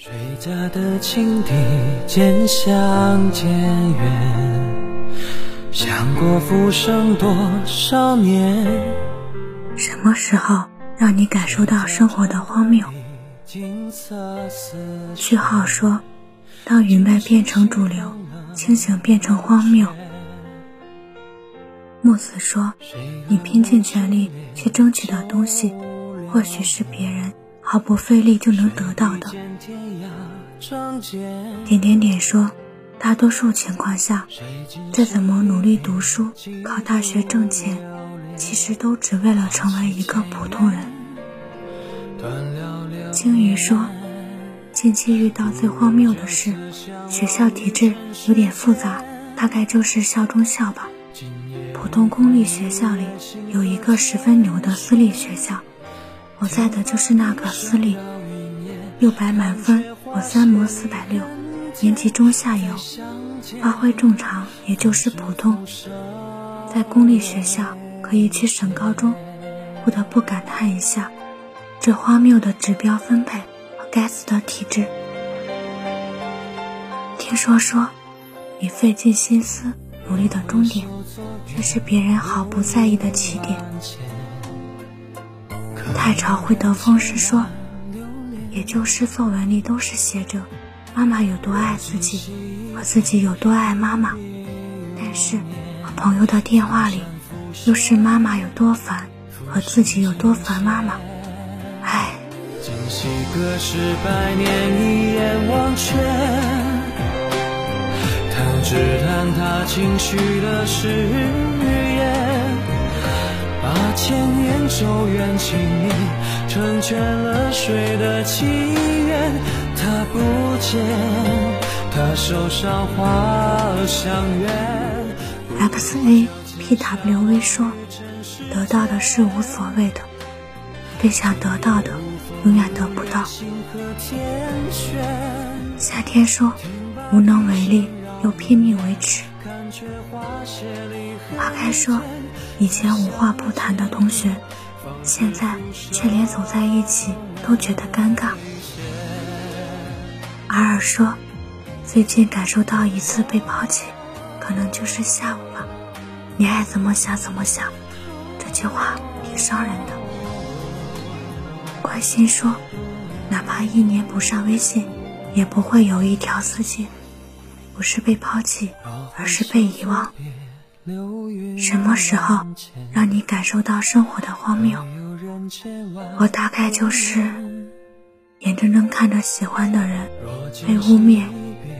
谁家的青笛渐行渐远，想过浮生多少年。什么时候让你感受到生活的荒谬？句号说：“当愚昧变成主流，清醒变成荒谬。”木子说：“你拼尽全力去争取的东西，或许是别人毫不费力就能得到的。”点点点说：“大多数情况下，再怎么努力读书、考大学、挣钱，其实都只为了成为一个普通人。”鲸鱼说：“近期遇到最荒谬的事，学校体制有点复杂，大概就是校中校吧。”普通公立学校里有一个十分牛的私立学校，我在的就是那个私立，六百满分，我三模四百六，年级中下游，发挥正常，也就是普通。在公立学校可以去省高中，不得不感叹一下，这荒谬的指标分配和该死的体制。听说说，你费尽心思。努力的终点，却是别人毫不在意的起点。太朝会得风师说，也就是作文里都是写着妈妈有多爱自己，和自己有多爱妈妈，但是和朋友的电话里，又是妈妈有多烦，和自己有多烦妈妈。唉。只叹他情绪的誓言，把千年咒怨轻念，成全了谁的祈愿？他不见，他手上花香远。X A P W V 说：“得到的是无所谓的，最想得到的永远得不到。”夏天说：“无能为力。”又拼命维持。花开说：“以前无话不谈的同学，现在却连走在一起都觉得尴尬。”阿尔说：“最近感受到一次被抛弃，可能就是下午吧。你爱怎么想怎么想。”这句话挺伤人的。关心说：“哪怕一年不上微信，也不会有一条私信。”不是被抛弃，而是被遗忘。什么时候让你感受到生活的荒谬？我大概就是眼睁睁看着喜欢的人被污蔑、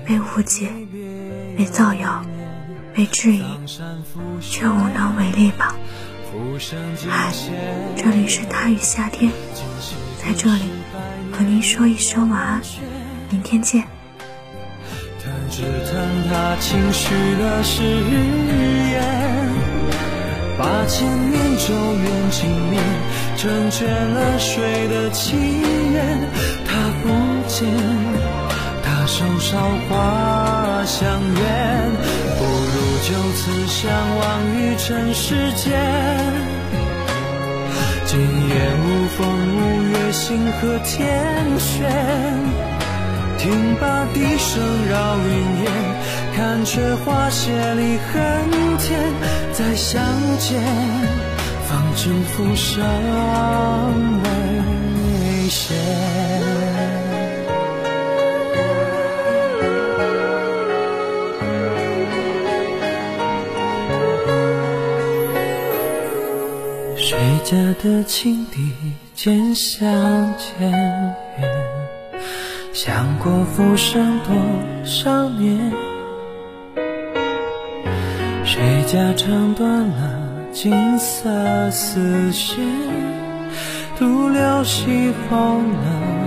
被误解、被造谣、被质疑，却无能为力吧。嗨，这里是他与夏天，在这里和您说一声晚安，明天见。千年咒怨轻念，成全了谁的祈愿？他不见，他手上花香远，不如就此相忘于尘世间。今夜无风无月，星河天悬。听罢笛声绕云烟，看却花谢离恨天。再相见，方知浮生未歇。谁家的青笛渐响渐远？想过浮生多少年，谁家唱断了金色丝线，独留西风了